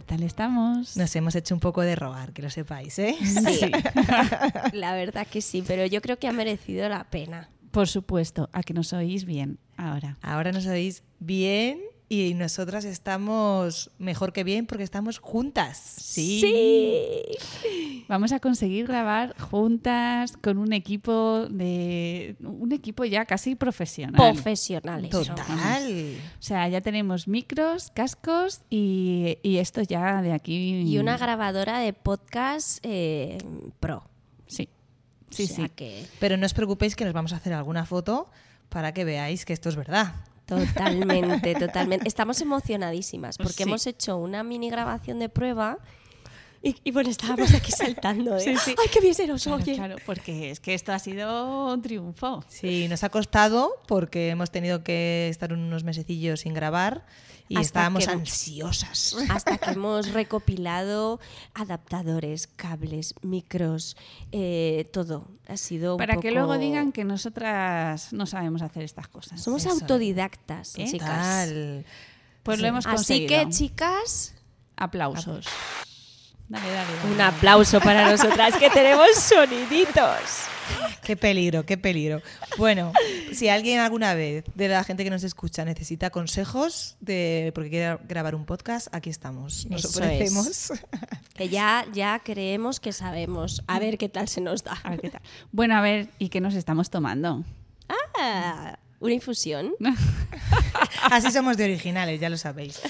¿qué tal estamos? Nos hemos hecho un poco de rogar, que lo sepáis, ¿eh? Sí, la verdad que sí, pero yo creo que ha merecido la pena. Por supuesto, a que nos oís bien ahora. Ahora nos oís bien y nosotras estamos mejor que bien porque estamos juntas. Sí. Sí. Vamos a conseguir grabar juntas con un equipo de un equipo ya casi profesional. Profesionales. Total. o sea, ya tenemos micros, cascos y, y esto ya de aquí. Y una grabadora de podcast eh, pro. Sí. Sí, O sea sí. que Pero no os preocupéis que nos vamos a hacer alguna foto para que veáis que esto es verdad. Totalmente, totalmente. Estamos emocionadísimas porque Sí. hemos hecho una mini grabación de prueba y, y bueno, estábamos aquí saltando. ¿eh? Sí, sí. ¡Ay, qué bien se nos Claro, oye! claro, porque es que esto ha sido un triunfo. Sí, nos ha costado porque hemos tenido que estar unos mesecillos sin grabar y Hasta estábamos que- ansiosas. Hasta que hemos recopilado adaptadores, cables, micros, eh, todo. Ha sido un Para que luego digan que nosotras no sabemos hacer estas cosas. Somos Eso. autodidactas, ¿Eh? chicas. Total. Pues lo hemos Así conseguido. que, chicas, Aplausos. Dale, dale, dale. un aplauso para nosotras que tenemos soniditos. Qué peligro, qué peligro. Bueno, si alguien alguna vez de la gente que nos escucha necesita consejos de porque quiere grabar un podcast, aquí estamos. Nos Eso ofrecemos. Que ya, ya creemos que sabemos. A ver qué tal se nos da. A ver qué tal. Bueno, a ver, ¿y qué nos estamos tomando? Ah, una infusión. Así somos de originales, ya lo sabéis.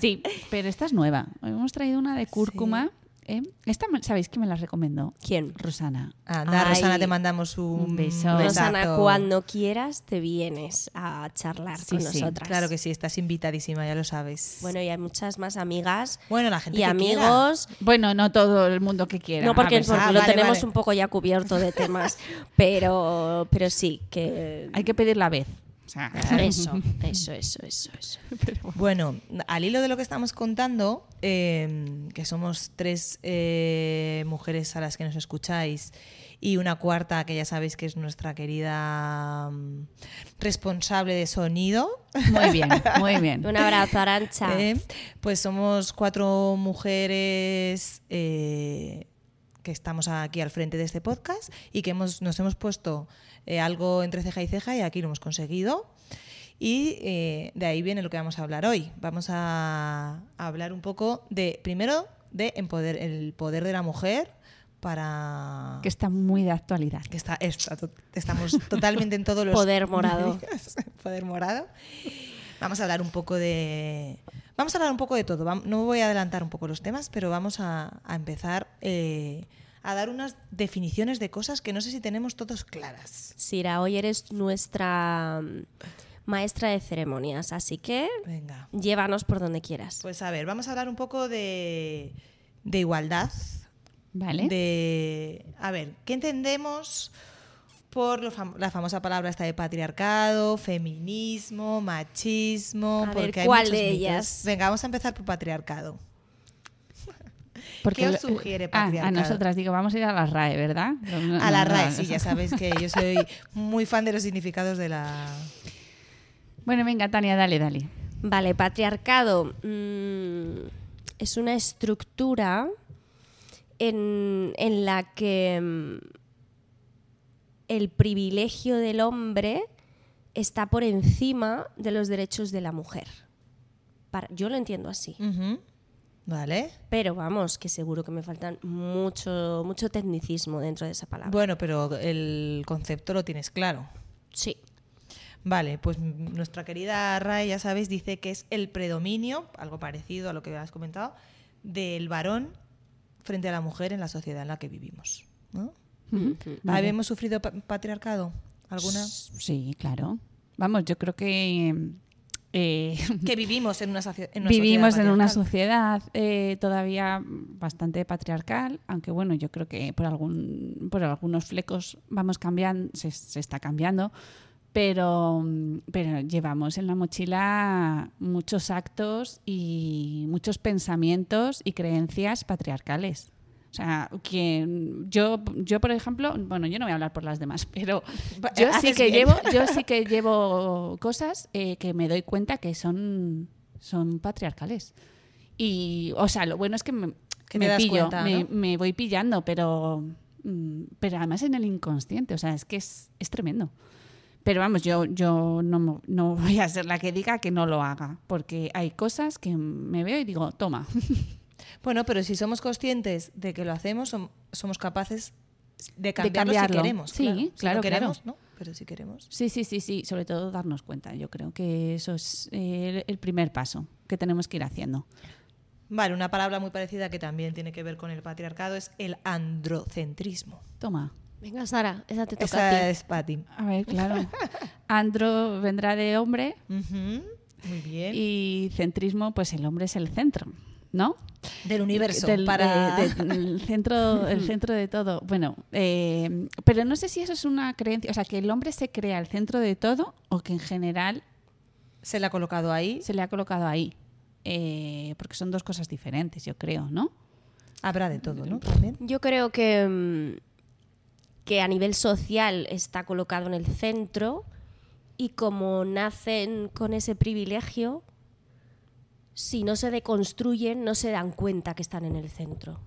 Sí, pero esta es nueva. Hemos traído una de cúrcuma. ¿eh? Esta, ¿sabéis quién me la recomendó? ¿Quién? Rosana. Anda, Ay. Rosana, te mandamos un, Un beso. besazo. Rosana, cuando quieras te vienes a charlar Sí, con sí, nosotras. Claro que sí, estás invitadísima, ya lo sabes. Bueno, y hay muchas más amigas Bueno, la gente y que amigos. Bueno, no todo el mundo que quiera. No, porque, A ver, porque Ah, lo vale, tenemos vale. un poco ya cubierto de temas, pero, pero sí, que... hay que pedir la vez. O sea, Eso, eso, eso, eso, eso. Bueno, al hilo de lo que estamos contando, eh, que somos tres eh, mujeres a las que nos escucháis y una cuarta que ya sabéis que es nuestra querida mm, responsable de sonido, Muy bien, muy bien. Un abrazo, Arancha. eh, pues somos cuatro mujeres eh, que estamos aquí al frente de este podcast y que hemos, nos hemos puesto eh, algo entre ceja y ceja y aquí lo hemos conseguido. Y eh, de ahí viene lo que vamos a hablar hoy. Vamos a, a hablar un poco de, primero, de empoder, el poder de la mujer para... Que está muy de actualidad. que está, está to- estamos totalmente en todos los... Poder morado. Poder morado. Vamos a hablar un poco de... Vamos a hablar un poco de todo. No voy a adelantar un poco los temas, pero vamos a, a empezar eh, a dar unas definiciones de cosas que no sé si tenemos todos claras. Sira, hoy eres nuestra mm, maestra de ceremonias, así que Venga. llévanos por donde quieras. Pues a ver, vamos a hablar un poco de, de igualdad. ¿Vale? De, a ver, ¿qué entendemos por lo fam- la famosa palabra esta de patriarcado, feminismo, machismo? A porque hay ¿cuál muchos de mitos. ellas? Venga, vamos a empezar por patriarcado. Porque ¿Qué os lo- sugiere Ah, a patriarcado? nosotras, digo, vamos a ir a la RAE, ¿verdad? A la RAE, sí, ya sabéis que yo soy muy fan de los significados de la... Bueno, venga, Tania, dale, dale. Vale, patriarcado mm, es una estructura en, en la que mm, el privilegio del hombre está por encima de los derechos de la mujer. Para- yo lo entiendo así. ¿Vale? Pero vamos, que seguro que me faltan mucho, mucho tecnicismo dentro de esa palabra. Bueno, pero el concepto lo tienes claro. Sí. Vale, pues nuestra querida Ray, ya sabéis, dice que es el predominio, algo parecido a lo que has comentado, del varón frente a la mujer en la sociedad en la que vivimos. ¿no? Vale. ¿Habíamos sufrido pa- patriarcado? ¿Alguna? Sí, claro. Vamos, yo creo que eh, Que vivimos en una, en una vivimos sociedad en una sociedad eh, todavía bastante patriarcal, aunque bueno, yo creo que por algún por algunos flecos vamos cambiando, se, se está cambiando, pero, pero llevamos en la mochila muchos actos y muchos pensamientos y creencias patriarcales. O sea, que yo, yo por ejemplo, bueno, yo no voy a hablar por las demás, pero yo sí que bien. llevo, yo sí que llevo cosas eh, que me doy cuenta que son, son patriarcales. Y, o sea, lo bueno es que me, Que me pillo, cuenta, me, ¿no? me voy pillando, pero, mm, pero además en el inconsciente, o sea, es que es, es tremendo. Pero vamos, yo, yo no, no voy a ser la que diga que no lo haga, porque hay cosas que me veo y digo, toma. Bueno, pero si somos conscientes de que lo hacemos, som- somos capaces de cambiarlo, cambiarlo. si queremos. Sí, claro. Si claro, no queremos, claro. ¿no? Pero si queremos. Sí, sí, sí, sí, sobre todo darnos cuenta. Yo creo que eso es eh, el primer paso que tenemos que ir haciendo. Vale, una palabra muy parecida que también tiene que ver con el patriarcado es el androcentrismo. Toma. Venga, Sara, esa te toca Esa a ti. es Patti. A ver, claro. Andro vendrá de hombre Muy bien. y centrismo, pues el hombre es el centro, ¿no? Del universo. Del- para... de- de- el, centro, el centro de todo. Bueno, eh, pero no sé si eso es una creencia, o sea, que el hombre se crea el centro de todo o que en general Se le ha colocado ahí. se le ha colocado ahí. Eh, porque son dos cosas diferentes, yo creo, ¿no? Habrá de todo, ¿no? También. Yo creo que, mm, que a nivel social está colocado en el centro y como nacen con ese privilegio, si no se deconstruyen, no se dan cuenta que están en el centro.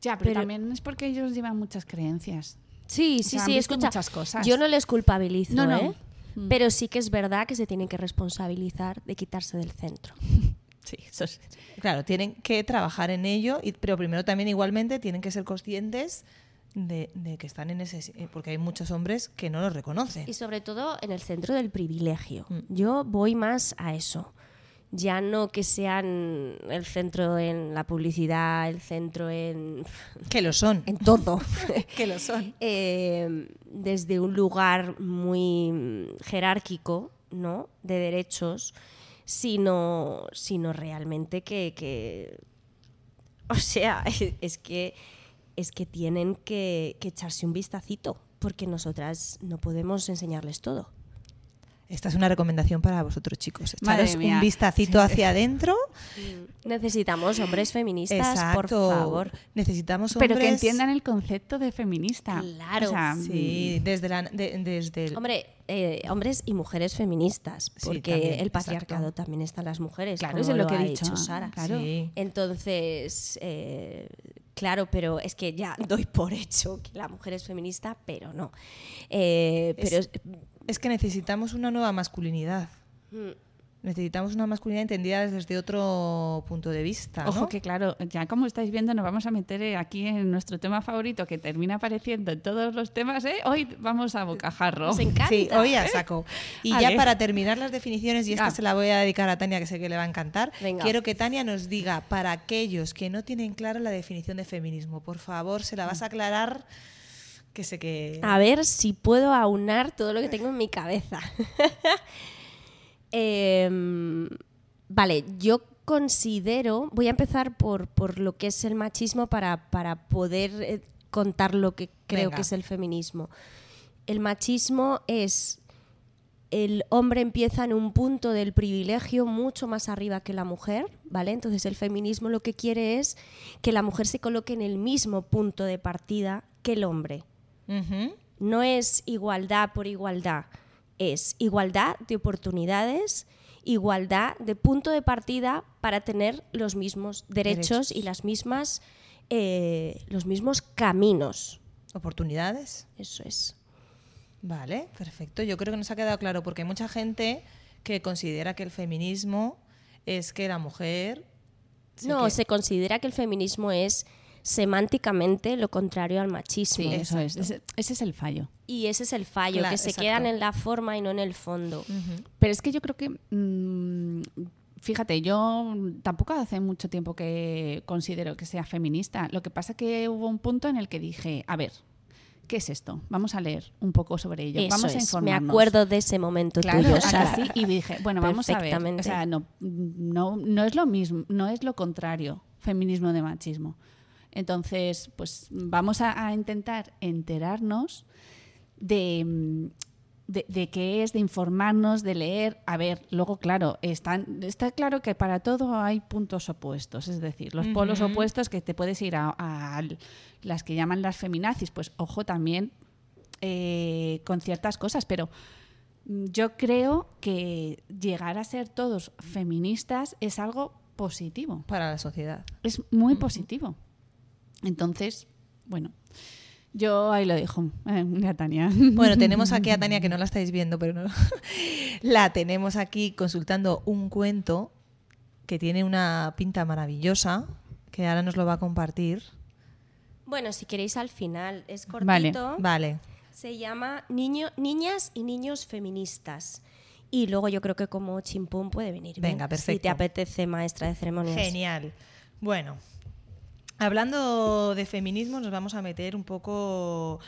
Ya, pero, Pero- también es porque ellos llevan muchas creencias. Sí, O sí, sea, sí, escucha. muchas cosas. Yo no les culpabilizo, No, no. ¿eh? Mm. Pero sí que es verdad que se tienen que responsabilizar de quitarse del centro. Sí, eso es. Claro, tienen que trabajar en ello, y, pero primero también igualmente tienen que ser conscientes de, de que están en ese... eh, Porque hay muchos hombres que no lo reconocen. Y sobre todo en el centro del privilegio. Mm. Yo voy más a eso. Ya no que sean el centro en la publicidad, el centro en, Que lo son. en todo. que lo son. Eh, desde un lugar muy jerárquico, ¿no? De derechos, sino, sino realmente que, que- o sea, es que es que tienen que, que echarse un vistacito, porque nosotras no podemos enseñarles todo. Esta es una recomendación para vosotros, chicos. Madre Echaros mía. un vistacito hacia adentro. Necesitamos hombres feministas, por favor. Necesitamos hombres... Pero que entiendan el concepto de feminista. Claro. O sea, Sí, desde, la, de- desde el... Hombre, eh, hombres y mujeres feministas, Sí, porque también, el patriarcado exacto. también está en las mujeres. Claro, como eso es lo que ha he dicho, dicho Sara. claro. Sí. Entonces, eh, claro, pero es que ya doy por hecho que la mujer es feminista, pero no. Eh, pero Es- Es que necesitamos una nueva masculinidad. Mm. Necesitamos una masculinidad entendida desde otro punto de vista. Ojo ¿no? que claro, ya como estáis viendo nos vamos a meter eh, aquí en nuestro tema favorito que termina apareciendo en todos los temas, ¿eh? Hoy vamos a bocajarro. nos encanta. Sí, hoy a saco. Y ya para terminar las definiciones, y esta Ah. se la voy a dedicar a Tania, que sé que le va a encantar, Venga. quiero que Tania nos diga, para aquellos que no tienen clara la definición de feminismo, por favor, se la vas a aclarar, que sé que... A ver si puedo aunar todo lo que tengo en mi cabeza. Em, vale, yo considero, voy a empezar por, por lo que es el machismo para, para poder eh, contar lo que creo Venga. que es el feminismo. El machismo es el hombre empieza en un punto del privilegio mucho más arriba que la mujer, ¿vale? Entonces el feminismo lo que quiere es que la mujer se coloque en el mismo punto de partida que el hombre No es igualdad por igualdad, es igualdad de oportunidades, igualdad de punto de partida para tener los mismos derechos, Derechos. y las mismas, eh, los mismos caminos. ¿Oportunidades? Eso es. Vale, perfecto. Yo creo que nos ha quedado claro, porque hay mucha gente que considera que el feminismo es que la mujer... no, que- se considera que el feminismo es semánticamente lo contrario al machismo. Sí, eso es. Ese, ese es el fallo. Y ese es el fallo, Claro, que se exacto. quedan en la forma y no en el fondo. Pero es que yo creo que, mm, fíjate, yo tampoco hace mucho tiempo que considero que sea feminista. Lo que pasa que hubo un punto en el que dije, a ver, ¿qué es esto? Vamos a leer un poco sobre ello. Eso Vamos a es, me acuerdo de ese momento Claro, tuyo. Y dije, bueno, vamos a ver. O sea, no, no, no es lo mismo, no es lo contrario, feminismo de machismo. Entonces, pues vamos a, a intentar enterarnos de, mm, de, de qué es, de informarnos, de leer. A ver, luego, claro, están, está claro que para todo hay puntos opuestos, es decir, los polos opuestos que te puedes ir a, a las que llaman las feminazis, pues ojo también eh, con ciertas cosas, pero mm, yo creo que llegar a ser todos feministas es algo positivo. Para la sociedad. Es muy positivo. Entonces, bueno, yo ahí lo dejo. Eh, Tania. Bueno, tenemos aquí a Tania, que no la estáis viendo, pero no. la tenemos aquí consultando un cuento que tiene una pinta maravillosa, que ahora nos lo va a compartir. Bueno, si queréis al final, es cortito. Vale. Se llama Niño, Niñas y Niños Feministas. Y luego yo creo que como chimpún puede venir. bien, Venga, Si perfecto. te apetece, maestra de ceremonias. Genial. Bueno, hablando de feminismo, nos vamos a meter un poco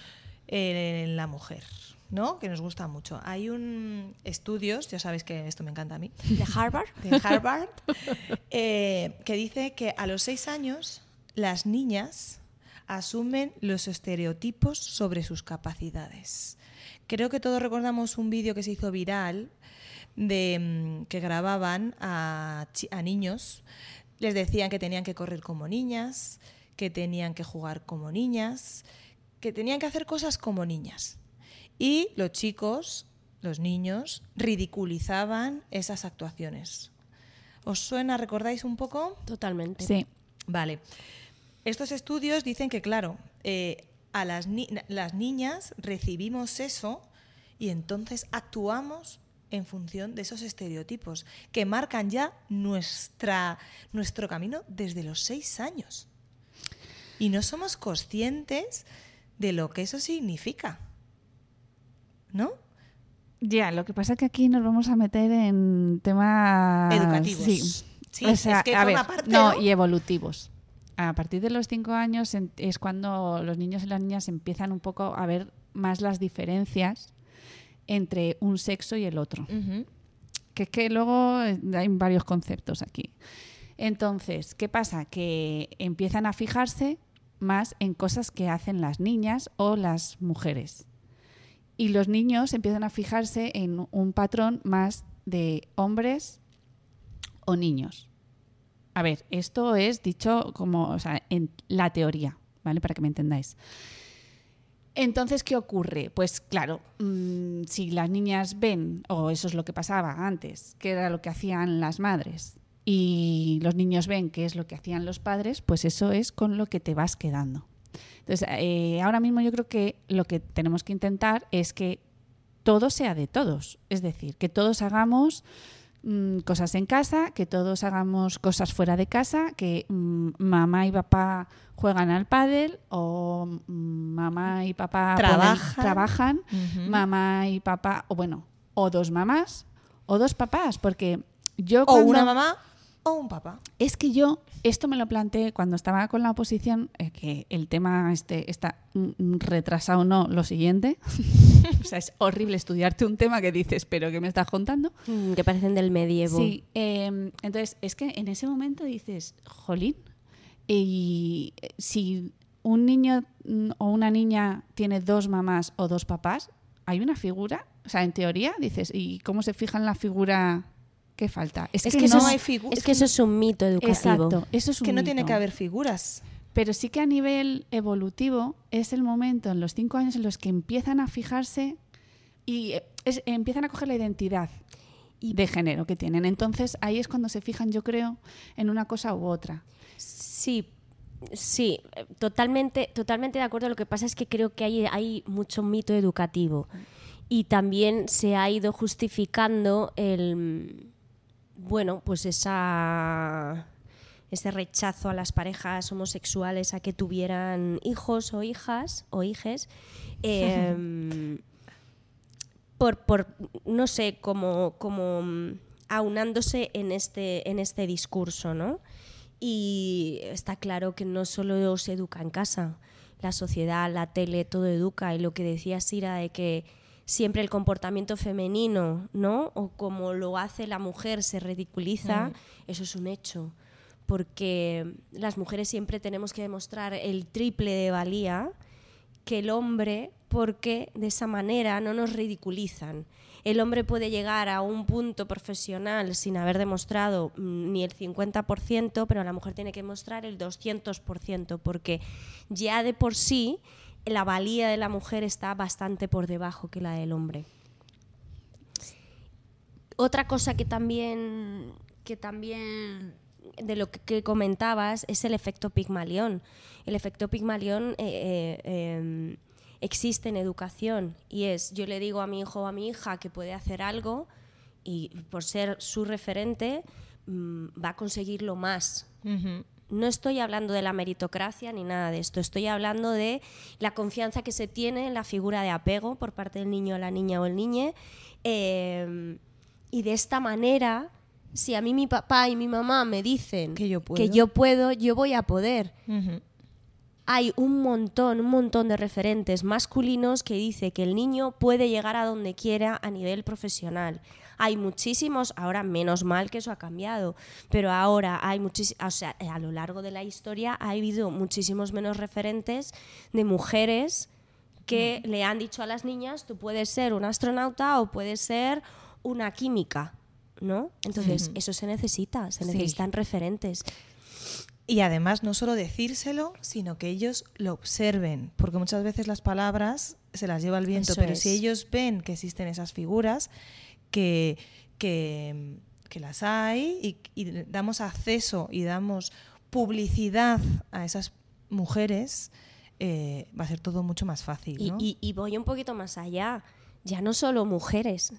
en la mujer, ¿no? Que nos gusta mucho. Hay un estudios, ya sabéis que esto me encanta a mí, ¿De Harvard? de Harvard, eh, que dice que a los seis años las niñas asumen los estereotipos sobre sus capacidades. Creo que todos recordamos un vídeo que se hizo viral de mm, que grababan a, niños. Les decían que tenían que correr como niñas, que tenían que jugar como niñas, que tenían que hacer cosas como niñas. Y los chicos, los niños, ridiculizaban esas actuaciones. ¿Os suena, recordáis un poco? Totalmente. Sí. Vale. Estos estudios dicen que, claro, eh, a las, ni- las niñas recibimos eso y entonces actuamos en función de esos estereotipos que marcan ya nuestra, nuestro camino desde los seis años. Y no somos conscientes de lo que eso significa. ¿No? Ya, lo que pasa es que aquí nos vamos a meter en temas Educativos. Sí, Sí, O sea, es que a ver, parte, no, ¿no? y evolutivos. A partir de los cinco años es cuando los niños y las niñas empiezan un poco a ver más las diferencias entre un sexo y el otro. Que es que luego eh, hay varios conceptos aquí. Entonces, ¿qué pasa? Que empiezan a fijarse más en cosas que hacen las niñas o las mujeres. Y los niños empiezan a fijarse en un patrón más de hombres o niños. A ver, esto es dicho como, o sea, en la teoría, ¿vale? Para que me entendáis. Entonces, ¿qué ocurre? Pues claro, mm, si las niñas ven, o eso es lo que pasaba antes, que era lo que hacían las madres, y los niños ven qué es lo que hacían los padres, pues eso es con lo que te vas quedando. Entonces, eh, ahora mismo yo creo que lo que tenemos que intentar es que todo sea de todos, es decir, que todos hagamos mm, cosas en casa, que todos hagamos cosas fuera de casa, que mm, mamá y papá juegan al pádel o mm, mamá y papá Trabajan. mamá y papá, o bueno, o dos mamás o dos papás, porque yo O cuando- una mamá o un papá. es que yo esto me lo planteé cuando estaba con la oposición, eh, que el tema este está mm, retrasado o no, lo siguiente. o sea, es horrible estudiarte un tema que dices, pero ¿qué me estás contando? Mm, Que parecen del medievo. Sí, eh, entonces es que en ese momento dices, jolín, y eh, si un niño mm, o una niña tiene dos mamás o dos papás, hay una figura, o sea, en teoría dices, ¿y cómo se fija en la figura que falta? Es, que, que, no eso, hay es, figu- es que eso es un mito educativo. Exacto, eso es un que no tiene que haber figuras. Pero sí que a nivel evolutivo es el momento en los cinco años en los que empiezan a fijarse y eh, es- empiezan a coger la identidad de género que tienen. Entonces ahí es cuando se fijan, yo creo, en una cosa u otra. Sí, sí, totalmente, totalmente de acuerdo. Lo que pasa es que creo que hay, hay mucho mito educativo y también se ha ido justificando el, bueno, pues esa ese rechazo a las parejas homosexuales a que tuvieran hijos o hijas o hijes em, por, por no sé como como aunándose en este en este discurso no y está claro que no solo se educa en casa la sociedad la tele todo educa. Y lo que decía Sira de que siempre el comportamiento femenino no o como lo hace la mujer se ridiculiza eso es un hecho. Porque las mujeres siempre tenemos que demostrar el triple de valía que el hombre porque de esa manera no nos ridiculizan. El hombre puede llegar a un punto profesional sin haber demostrado mm, ni el 50%, pero la mujer tiene que mostrar el 200%, porque ya de por sí la valía de la mujer está bastante por debajo que la del hombre. Otra cosa que también, que también de lo que, comentabas es el efecto Pigmalión. El efecto Pigmalión eh, eh, eh, existe en educación y es, yo le digo a mi hijo o a mi hija que puede hacer algo y por ser su referente mm, va a conseguirlo más. No estoy hablando de la meritocracia ni nada de esto, estoy hablando de la confianza que se tiene en la figura de apego por parte del niño, la niña o el niñe. eh, y de esta manera, si a mí mi papá y mi mamá me dicen Que yo puedo. que yo puedo, yo voy a poder. Hay un montón, un montón de referentes masculinos que dice que el niño puede llegar a donde quiera a nivel profesional. Hay muchísimos, ahora menos mal que eso ha cambiado, pero ahora hay muchísimos, o sea, a lo largo de la historia ha habido muchísimos menos referentes de mujeres que le han dicho a las niñas, tú puedes ser un astronauta o puedes ser una química, ¿no? Entonces, eso se necesita, se Sí. necesitan referentes. Y además no solo decírselo, sino que ellos lo observen, porque muchas veces las palabras se las lleva el viento, Eso pero es. si ellos ven que existen esas figuras, que, que, que las hay y, y damos acceso y damos publicidad a esas mujeres, eh, va a ser todo mucho más fácil. Y, ¿no? y- y voy un poquito más allá. Ya no solo mujeres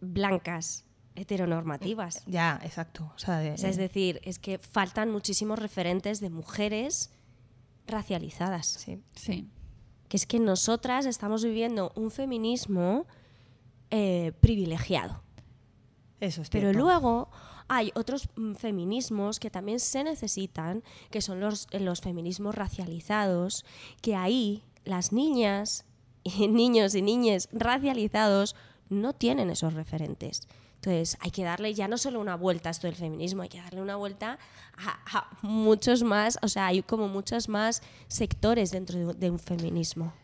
blancas, heteronormativas. ya, exacto. O sea, de- O sea, es decir, es que faltan muchísimos referentes de mujeres racializadas. sí. Sí. Que es que nosotras estamos viviendo un feminismo eh, privilegiado. Eso es Pero cierto. luego hay otros mm, feminismos que también se necesitan, que son los, eh, los feminismos racializados, que ahí las niñas, y niños y niñas racializados no tienen esos referentes. Entonces hay que darle ya no solo una vuelta a esto del feminismo, hay que darle una vuelta a, a muchos más, o sea, hay como muchos más sectores dentro de, de un feminismo.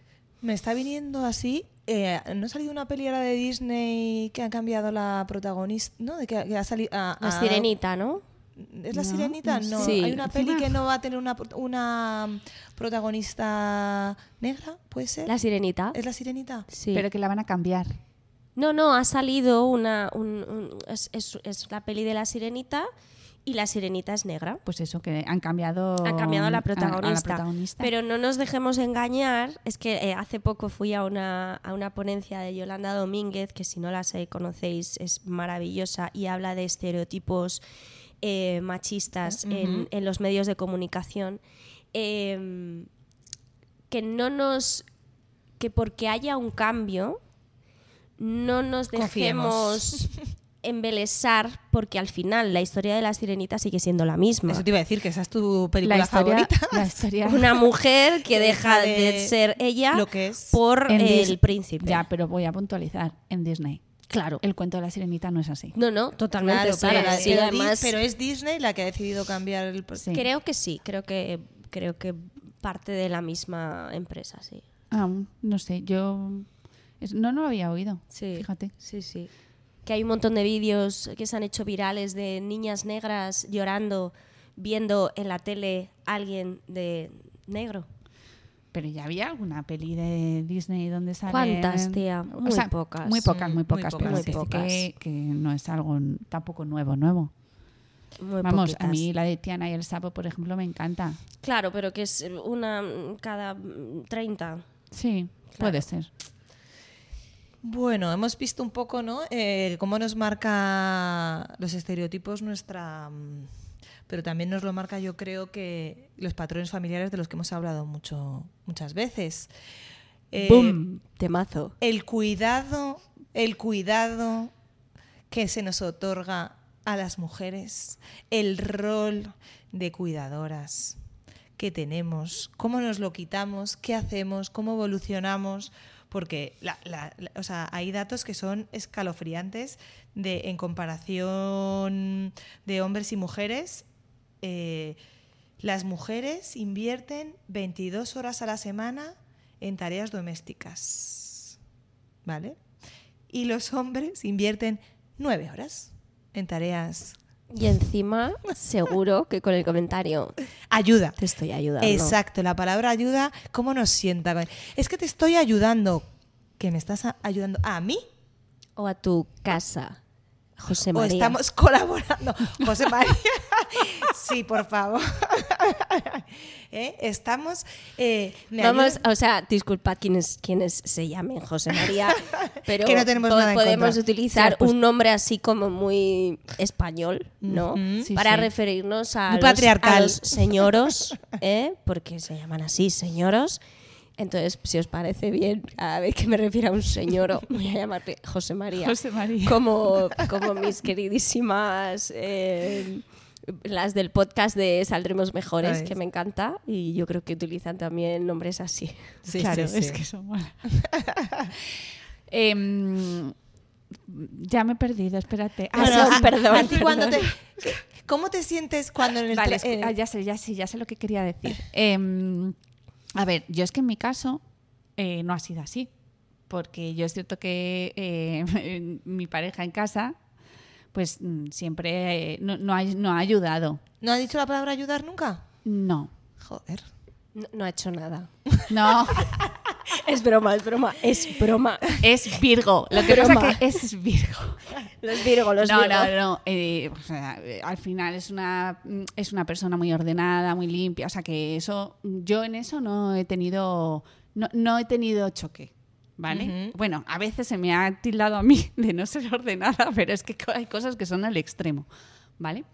Me está viniendo así. eh, ¿No ha salido una peli ahora de Disney que ha cambiado la protagonista? ¿No? De que, que ha salido. La sirenita, ¿no? ¿Es la No, sirenita? no. Sí. Hay una peli que no va a tener una, una protagonista negra, ¿puede ser? La sirenita. ¿Es la sirenita? Sí. Pero que la van a cambiar. No, no, ha salido una. un- un- es, es- es la peli de la sirenita y la sirenita es negra. Pues eso, que han cambiado, Han cambiado la protagonista. a la protagonista. Pero no nos dejemos engañar. Es que eh, hace poco fui a una, a una ponencia de Yolanda Domínguez, que si no la sé, conocéis, es maravillosa y habla de estereotipos eh, machistas en, en los medios de comunicación. Eh, que no nos. que porque haya un cambio, no nos Confiemos. embelesar, porque al final la historia de la sirenita sigue siendo la misma. Eso te iba a decir, que esa es tu película la historia, favorita. la historia Una mujer que deja de, de ser ella lo que es. por En el Dis- príncipe. Ya, pero voy a puntualizar. En Disney. claro. El cuento de la sirenita no es así. No, no, totalmente. Claro, pero, Sí, pero además, Di- pero es Disney la que ha decidido cambiar el. Sí. creo que sí, creo que creo que parte de la misma empresa, sí. Ah, no sé, yo no, no lo había oído. Sí. Fíjate. Sí, sí. Que hay un montón de vídeos que se han hecho virales de niñas negras llorando viendo en la tele a alguien de negro. Pero ya había alguna peli de Disney donde salen... ¿Cuántas, tía? Muy pocas. Muy pocas, muy muy pocas. pero muy que, que no es algo tampoco nuevo, nuevo. Muy Vamos, a mí la de Tiana y el sapo, por ejemplo, me encanta. Claro, pero que es una cada mm, 30. Sí, puede ser. Bueno, hemos visto un poco, ¿no? Eh, cómo nos marca los estereotipos nuestra. mm, Pero también nos lo marca, yo creo que los patrones familiares de los que hemos hablado mucho, muchas veces. Eh, ¡Bum! Temazo. El cuidado, el cuidado que se nos otorga a las mujeres, el rol de cuidadoras que tenemos, cómo nos lo quitamos, qué hacemos, cómo evolucionamos, porque la- o sea, hay datos que son escalofriantes de, en comparación de hombres y mujeres. eh, las mujeres invierten 22 horas a la semana en tareas domésticas, ¿vale? Y los hombres invierten 9 horas en tareas Y encima, seguro que con el comentario ayuda. te estoy ayudando. Exacto, la palabra ayuda, ¿cómo nos sienta? Es que te estoy ayudando. ¿Que me estás ayudando a mí? O a tu casa. José o María. estamos colaborando. José María, sí, por favor. ¿Eh? Estamos. eh, Vamos, o sea, disculpad quienes, quienes se llamen José María, pero Que no tenemos po- nada en podemos utilizar Sí, pues- un nombre así como muy español, ¿no? Sí, Para sí. referirnos a los, patriarcal. a los señoros, ¿eh? porque se llaman así, señoros. Entonces, si os parece bien, cada vez que me refiero a un señor, voy a llamarle José María. José María. Como, como mis queridísimas, eh, las del podcast de Saldremos Mejores, que me encanta, y yo creo que utilizan también nombres así. Sí, claro, sí, es que mola. Em, ya me he perdido, espérate. Ah, Bueno, sí, a- perdón, a ti cuando perdón. te- ¿qué- ¿Cómo te sientes cuando en el Vale, eh, ah, ya sé, ya sé, ya sé lo que quería decir. Em, a ver, yo es que en mi caso eh, no ha sido así. Porque yo es cierto que eh, mi pareja en casa, pues mm, siempre eh, no, no ha, no ha ayudado. ¿No ha dicho la palabra ayudar nunca? No. Joder. No, no ha hecho nada. No, Es broma, es broma, es broma. es Virgo. Lo que Broma. pasa que es Virgo. Los Virgo, los no, Virgo. no, no. eh, o sea, al final es una, mm, es una persona muy ordenada, muy limpia. O sea que eso, yo en eso no he tenido, no, no he tenido choque. ¿Vale? Bueno, a veces se me ha tildado a mí de no ser ordenada, pero es que hay cosas que son al extremo. ¿Vale?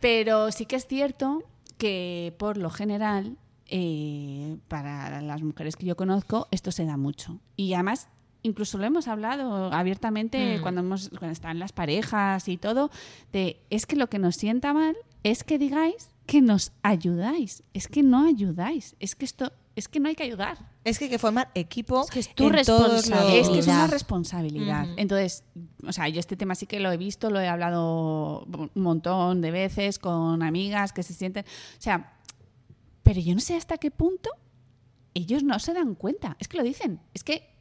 Pero sí que es cierto que por lo general, eh, para las mujeres que yo conozco, esto se da mucho. Y además, incluso lo hemos hablado abiertamente Mm. cuando, hemos, cuando están las parejas y todo, de es que lo que nos sienta mal es que digáis que nos ayudáis. Es que no ayudáis. Es que esto, es que no hay que ayudar. Es que hay que formar equipo. Es que es tu responsabilidad. Es que es una responsabilidad. Ujú. Entonces, o sea, yo este tema sí que lo he visto, lo he hablado un montón de veces con amigas que se sienten. O sea, pero yo no sé hasta qué punto ellos no se dan cuenta. Es que lo dicen. Es que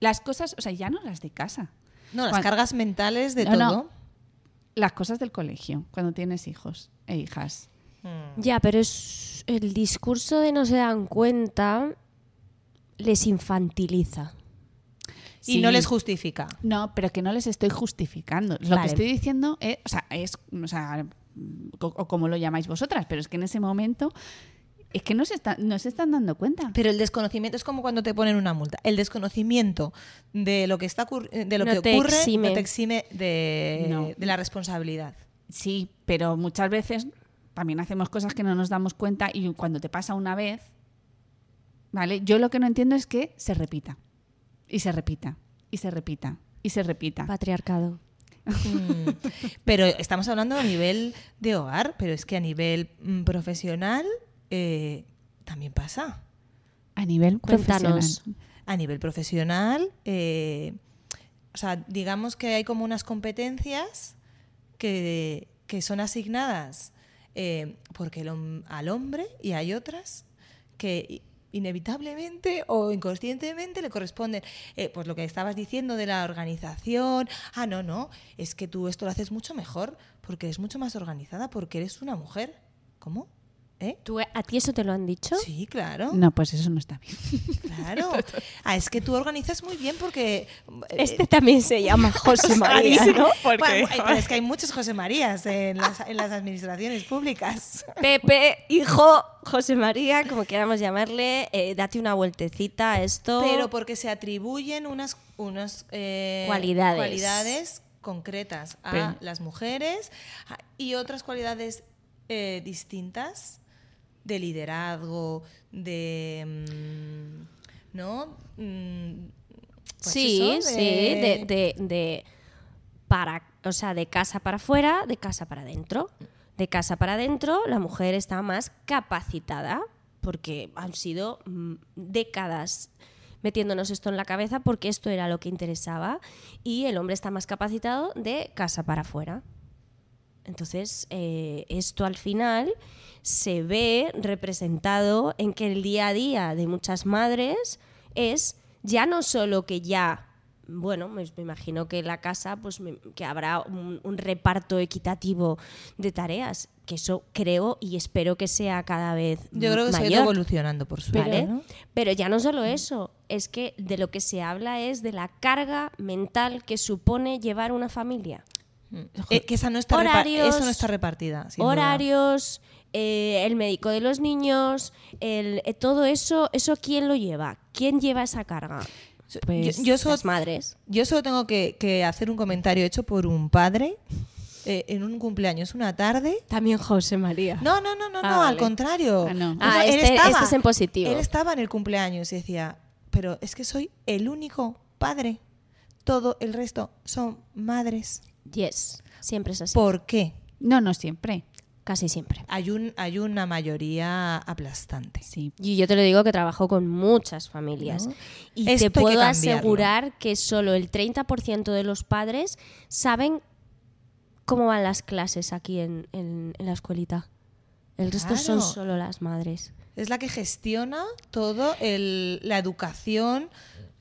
las cosas, o sea, ya no las de casa. No, las cargas mentales de No, no. todo. Las cosas del colegio, cuando tienes hijos e hijas. Mm. Ya, pero es el discurso de no se dan cuenta les infantiliza. Y no les justifica. No, pero que no les estoy justificando. Lo Vale. que estoy diciendo es, o sea, es, o sea, o como lo llamáis vosotras, pero es que en ese momento es que no se, está- no se están dando cuenta. Pero el desconocimiento es como cuando te ponen una multa. El desconocimiento de lo que está de lo No que te ocurre exime. no te exime de, No. de la responsabilidad. Sí, pero muchas veces también hacemos cosas que no nos damos cuenta y cuando te pasa una vez, ¿vale? Yo lo que no entiendo es que se repita. Y se repita. Y se repita. Y se repita. Patriarcado. Mm. Pero estamos hablando a nivel de hogar, pero es que a nivel mm, profesional eh, también pasa. A nivel Cuéntanos. profesional. A nivel profesional, eh, o sea, digamos que hay como unas competencias que, que son asignadas eh, porque el al hombre y hay otras que inevitablemente o inconscientemente le corresponden. Eh, pues lo que estabas diciendo de la organización. Ah, no, no, es que tú esto lo haces mucho mejor porque eres mucho más organizada, porque eres una mujer. ¿Cómo? ¿Eh? ¿Tú, ¿A ti eso te lo han dicho? Sí, claro. No, pues eso no está bien. Claro. Ah, es que tú organizas muy bien porque. eh, Este también se llama José María, ¿no? Bueno, pero es que hay muchos José Marías en las, en las administraciones públicas. Pepe, hijo, José María, como queramos llamarle, eh, date una vueltecita a esto. Pero porque se atribuyen unas, unas eh, Cualidades. cualidades concretas a Pero- las mujeres a- y otras cualidades eh, distintas de liderazgo, de. mm, ¿No? Mm, pues sí, eso, sí, de, de- de para, o sea, de casa para afuera, de casa para adentro. De casa para adentro, la mujer está más capacitada porque han sido mm, décadas metiéndonos esto en la cabeza porque esto era lo que interesaba y el hombre está más capacitado de casa para afuera. Entonces, eh, esto al final se ve representado en que el día a día de muchas madres es ya no solo que ya, bueno, me, imagino que en la casa pues me- que habrá un, un reparto equitativo de tareas, que eso creo y espero que sea cada vez Yo creo que se ha ido mayor. evolucionando por suerte. ¿vale? ¿no? Pero ya no solo eso, es que de lo que se habla es de la carga mental que supone llevar una familia. Eh, que esa no está Horarios, eso no está repartida. duda. Eh, el médico de los niños, el, eh, todo eso, ¿eso quién lo lleva? ¿Quién lleva esa carga? Pues yo, yo solo, Las madres. yo solo tengo que, que hacer un comentario hecho por un padre eh, en un cumpleaños una tarde. También José María. No, no, no, no, Ah, no, al contrario. Ah, no. Ah, él este- este es en positivo. Él estaba en el cumpleaños y decía, pero es que soy el único padre. Todo el resto son madres. Yes, siempre es así. ¿Por qué? No, no siempre. Casi siempre. Hay, un, hay una mayoría aplastante. Sí. Y yo te lo digo que trabajo con muchas familias. ¿No? Y Esto te puedo asegurar que solo el 30% de los padres saben cómo van las clases aquí en, en- en la escuelita. El resto son solo las madres. Es la que gestiona todo el, la educación.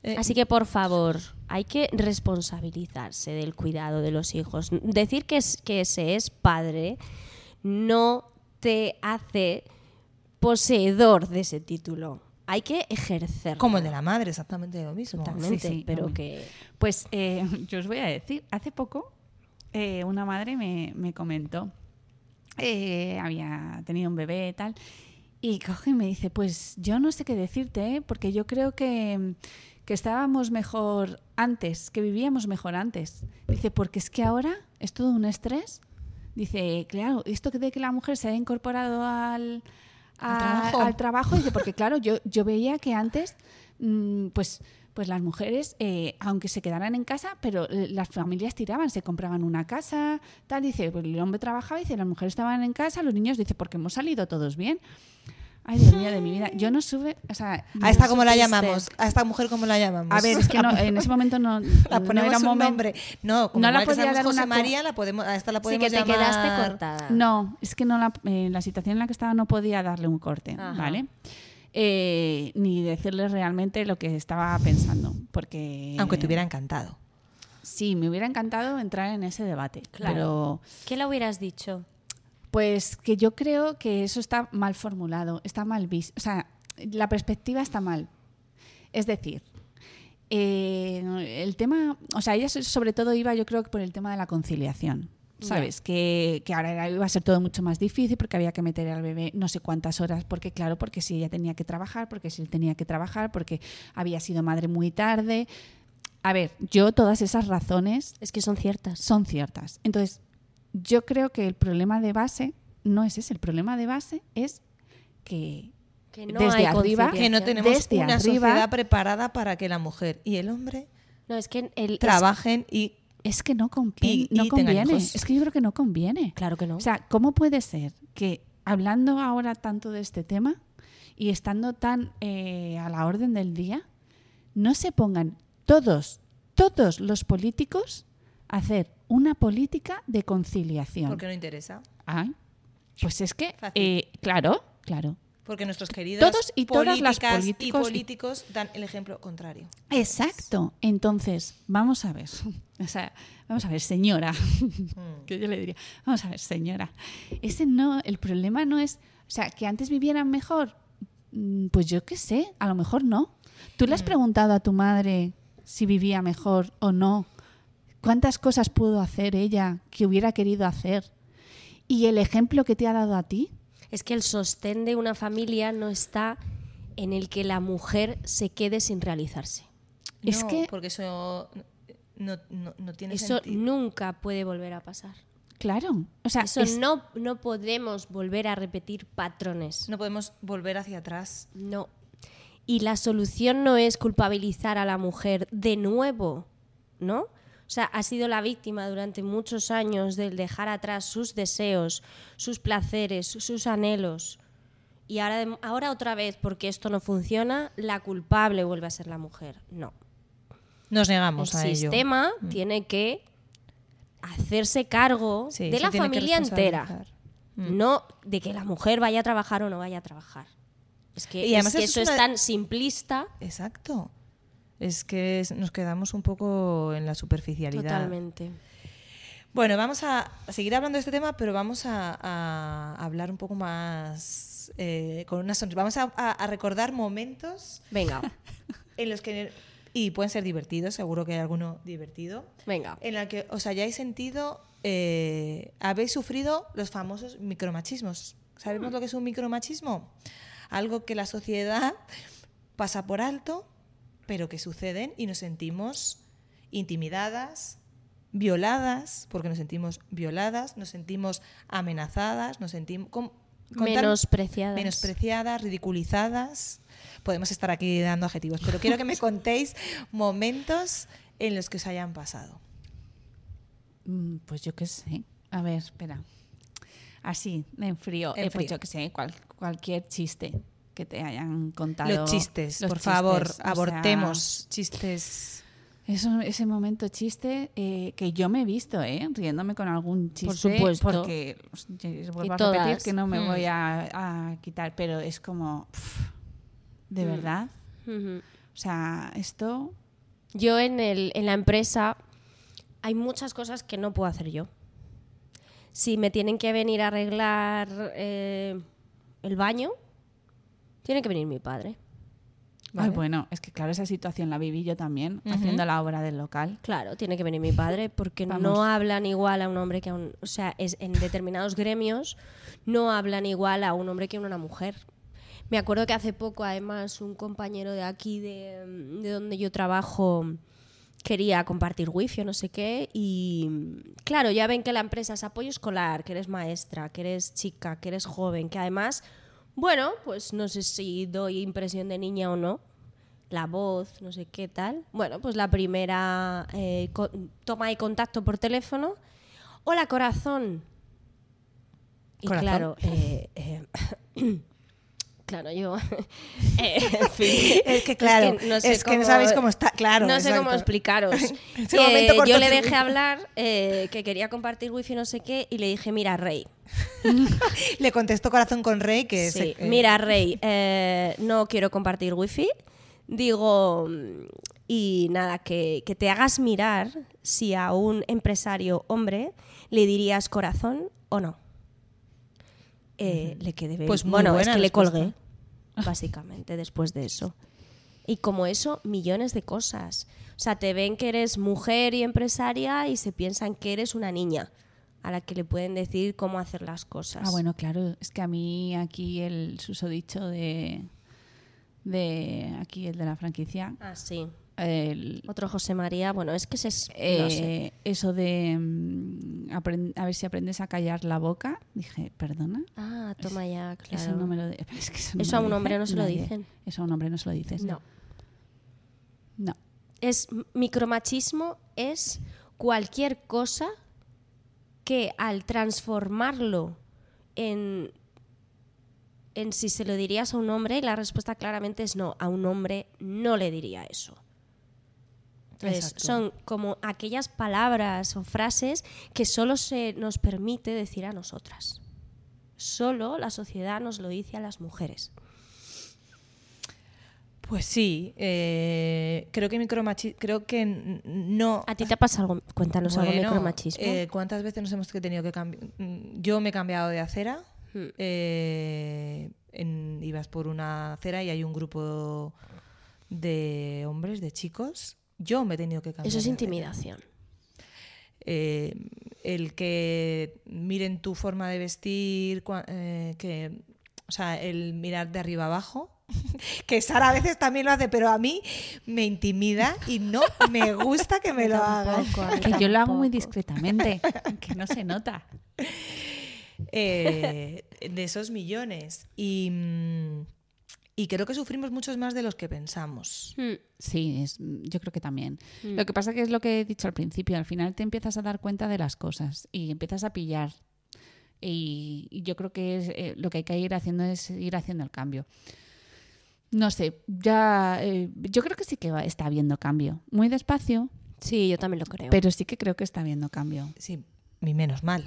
eh, Así que, por favor, hay que responsabilizarse del cuidado de los hijos. Decir que, es, que se es padre no te hace poseedor de ese título. Hay que ejercerlo. como el de la madre, exactamente lo mismo. Totalmente, Sí, sí, pero que... Pues eh, yo os voy a decir, hace poco eh, una madre me, me comentó, eh, había tenido un bebé y tal, y coge y me dice, pues yo no sé qué decirte, ¿eh? porque yo creo que, que estábamos mejor antes, que vivíamos mejor antes. Dice, porque es que ahora es todo un estrés. Dice, claro, esto de que la mujer se haya incorporado al, Al a- trabajo. al trabajo, dice, porque claro, yo, yo veía que antes, mm, pues, pues las mujeres, eh, aunque se quedaran en casa, pero eh, las familias tiraban, se compraban una casa, tal, dice, pues el hombre trabajaba, dice, las mujeres estaban en casa, los niños, dice, porque hemos salido todos bien. Ay, Dios mío, de mi vida. Yo no sube, o sea... A esta Eso como la llamamos, a esta mujer como la llamamos. A ver, es que no, en ese momento no, la no ponemos era un nombre. No, como No la que podía dar José una María, la podemos, a esta la Sí podemos que te llamar- quedaste cortada. No, es que no la, eh, la situación en la que estaba no podía darle un corte, Ajá. ¿vale? Eh, ni decirle realmente lo que estaba pensando, porque... Aunque te hubiera encantado. Sí, me hubiera encantado entrar en ese debate, Claro. pero ¿Qué le hubieras dicho? Pues que yo creo que eso está mal formulado, está mal visto, o sea, la perspectiva está mal. Es decir, eh, el tema, o sea, ella so- sobre todo iba yo creo que por el tema de la conciliación. ¿Sabes? Que, que ahora iba a ser todo mucho más difícil porque había que meter al bebé no sé cuántas horas, porque claro, porque si ella tenía que trabajar, porque si él tenía que trabajar, porque había sido madre muy tarde. A ver, yo todas esas razones Es que son ciertas. son ciertas. Entonces, yo creo que el problema de base no es ese. El problema de base es que Que no Desde hay arriba. Que no tenemos Desde una arriba- sociedad preparada para que la mujer y el hombre No, es que el, es- trabajen y es que no, convi- Y- no y tengan conviene. Es que yo creo que no conviene. Claro que no. O sea, ¿cómo puede ser que hablando ahora tanto de este tema y estando tan eh, a la orden del día, no se pongan todos, todos los políticos hacer una política de conciliación? porque no interesa. Ay, pues es que, eh, claro, claro. Porque nuestros queridos Todos y todas las políticos y- y políticos dan el ejemplo contrario. Exacto. Entonces, vamos a ver. O sea, vamos a ver, señora. Mm. que yo le diría, vamos a ver, señora. Ese no, el problema no es, o sea, que antes vivieran mejor. Mm, Pues yo qué sé, a lo mejor no. ¿Tú le has preguntado a tu madre si vivía mejor o no? ¿Cuántas cosas pudo hacer ella que hubiera querido hacer? ¿Y el ejemplo que te ha dado a ti? Es que el sostén de una familia no está en el que la mujer se quede sin realizarse. Es No, que- porque eso no, no- no tiene Eso sentido. nunca puede volver a pasar. Claro. O sea, Eso es- no, no podemos volver a repetir patrones. No podemos volver hacia atrás. No. Y la solución no es culpabilizar a la mujer de nuevo, ¿no? O sea, ha sido la víctima durante muchos años del dejar atrás sus deseos, sus placeres, sus anhelos. Y ahora, ahora otra vez, porque esto no funciona, la culpable vuelve a ser la mujer. No. Nos negamos El a ello. sistema tiene que hacerse cargo Sí, de la familia entera. responsabilizar. No de que la mujer vaya a trabajar o no vaya a trabajar. Es que, Y además es, que eso es es tan simplista. Exacto. Es que nos quedamos un poco en la superficialidad. Totalmente. Bueno, vamos a seguir hablando de este tema, pero vamos a, a hablar un poco más eh, con una sonrisa. Vamos a, a- a recordar momentos Venga. en los que y pueden ser divertidos, seguro que hay alguno divertido, Venga. en el que os hayáis sentido, eh, habéis sufrido los famosos micromachismos. ¿Sabemos lo que es un micromachismo? Algo que la sociedad pasa por alto, pero que suceden y nos sentimos intimidadas, violadas, porque nos sentimos violadas, nos sentimos amenazadas, nos sentimos... con- Menospreciadas. menospreciadas, ridiculizadas. Podemos estar aquí dando adjetivos, pero quiero que me contéis momentos en los que os hayan pasado. Mm, Pues yo qué sé. A ver, espera. Así, en frío. En Eh, pues yo qué sé, cual- cualquier chiste que te hayan contado. Los chistes, Los por favor, chistes, sea, abortemos chistes. Eso, ese momento chiste eh, que yo me he visto, ¿eh? Riéndome con algún chiste. supuesto. Porque vuelvo a todas. repetir que no me Mm. voy a, a quitar, pero es como. pf, ¿De Mm. verdad? Ujú. O sea, esto. Yo en, el, en la empresa hay muchas cosas que no puedo hacer yo. Si me tienen que venir a arreglar eh, el baño, tiene que venir mi padre. Ay, bueno, es que claro, esa situación la viví yo también, haciendo la obra del local. Claro, tiene que venir mi padre porque no hablan igual a un hombre que a un... O sea, es, en determinados gremios no hablan igual a un hombre que a una mujer. Me acuerdo que hace poco, además, un compañero de aquí, de, de donde yo trabajo, quería compartir wifi o no sé qué. Y claro, ya ven que la empresa es apoyo escolar, que eres maestra, que eres chica, que eres joven, que además, bueno, pues no sé si doy impresión de niña o no. La voz, no sé qué tal. Bueno, pues la primera eh, toma de contacto por teléfono. Hola, corazón. Y Corazón. claro, eh, eh, claro, yo. eh, en fin. Es que claro, no sé es que no sabéis cómo está, claro, No sé cómo explicaros. Eh, yo le dejé hablar eh, que quería compartir wifi no sé qué y le dije, mira, Rey. Le contestó Corazón con Rey que Sí, se- eh, mira, Rey, eh, no quiero compartir wifi. Digo, y nada, que, que te hagas mirar si a un empresario hombre le dirías corazón o no. Eh, Le quedé bien. Pues bueno, es que le colgué, básicamente, después de eso. Y como eso, millones de cosas. O sea, te ven que eres mujer y empresaria y se piensan que eres una niña a la que le pueden decir cómo hacer las cosas. Ah, bueno, claro. Es que a mí aquí el susodicho de. de aquí, el de la franquicia. Ah, sí. El- Otro José María, bueno, es que es, eh, no sé. Eso de. mm, a ver si aprendes a callar la boca. Dije, perdona. Ah, toma ya, claro. Eso no me lo di- es que eso no Eso me a un hombre no se lo nadie. dicen. Eso a un hombre no se lo dices. No. No. Es micromachismo es cualquier cosa que al transformarlo en en si se lo dirías a un hombre, la respuesta claramente es no, a un hombre no le diría eso. Entonces, Exacto. son como aquellas palabras o frases que solo se nos permite decir a nosotras. Solo la sociedad nos lo dice a las mujeres. Pues sí, eh, creo que micromachi creo que no. ¿A ti te pasa algo? Cuéntanos algo de Bueno, micromachismo. eh, ¿Cuántas veces nos hemos tenido que cambiar? Yo me he cambiado de acera. Hmm. eh, en- ibas por una acera y hay un grupo de hombres, de chicos. Yo me he tenido que cambiar. Eso es intimidación. Eh, el que miren tu forma de vestir, eh, que, o sea, el mirar de arriba abajo, que Sara a veces también lo hace, pero a mí me intimida y no me gusta que me lo hagan. Que yo lo hago muy discretamente. que no se nota. Eh, de esos millones. Y, mm, y creo que sufrimos muchos más de los que pensamos. Hmm. Sí, es, yo creo que también. Mm. Lo que pasa que es lo que he dicho al principio, al final te empiezas a dar cuenta de las cosas y empiezas a pillar. Y, y yo creo que es, eh, lo que hay que ir haciendo es ir haciendo el cambio. No sé, ya eh, yo creo que sí que va- está habiendo cambio. Muy despacio, Sí, yo también lo creo. pero sí que creo que está habiendo cambio. Sí, y menos mal.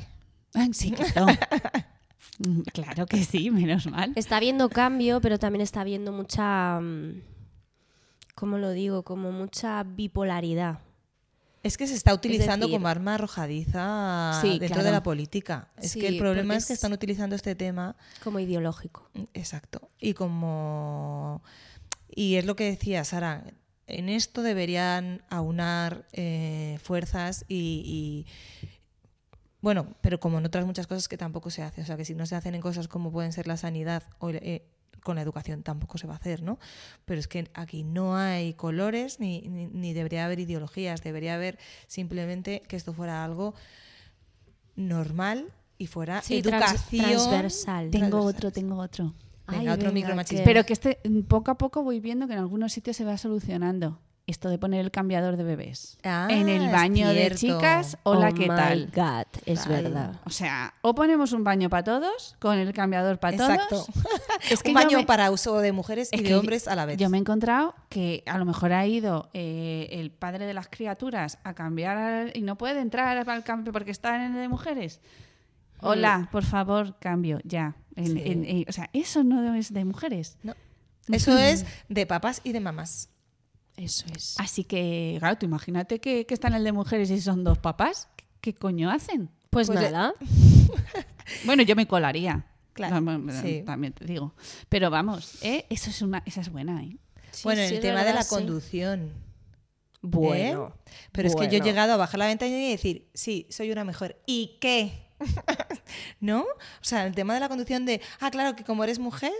Ay, Sí, claro. Mm, claro que sí, menos mal. Está habiendo cambio, pero también está habiendo mucha. mm, ¿Cómo lo digo? Como mucha bipolaridad. Es que se está utilizando decir- como arma arrojadiza Sí, dentro claro. de la política. Es Sí, que el problema es que es- están utilizando este tema Como ideológico. Exacto. Y como. Y es lo que decía Sara. en esto deberían aunar eh, fuerzas y, y- bueno, pero como en otras muchas cosas que tampoco se hace, o sea que si no se hacen en cosas como pueden ser la sanidad o eh, con la educación tampoco se va a hacer, ¿no? Pero es que aquí no hay colores ni, ni, ni debería haber ideologías, debería haber simplemente que esto fuera algo normal y fuera Sí, trans- educación transversal. Tengo transversal. otro, tengo otro. Venga, otro micromachismo. que- Pero que este poco a poco voy viendo que en algunos sitios se va solucionando. Esto de poner el cambiador de bebés. Ah, en el baño de chicas, hola, Oh ¿qué my tal? God, es verdad. O sea, o ponemos un baño para todos, con el cambiador para Exacto. todos. Es que un baño me- para uso de mujeres y de hombres a la vez. Yo me he encontrado que a lo mejor ha ido eh, el padre de las criaturas a cambiar y no puede entrar al cambio porque está en el de mujeres. Hola, por favor, cambio, ya. En- Sí. en- en- o sea, eso no es de mujeres. No. Eso es de papás y de mamás. Eso es. Así que, claro, tú imagínate que, que está en el de mujeres y son dos papás. ¿Qué, qué coño hacen? Pues, Pues, nada. Bueno, yo me colaría. Claro, sí. También te digo. Pero vamos, ¿eh? Eso es una, esa es buena, ¿eh? Sí, bueno, sí, el tema de la sí. conducción. Bueno. ¿eh? Pero es que yo he llegado a bajar la ventanilla y decir, sí, soy una mejor. ¿Y qué? ¿No? O sea, el tema de la conducción de, ah, claro, que como eres mujer,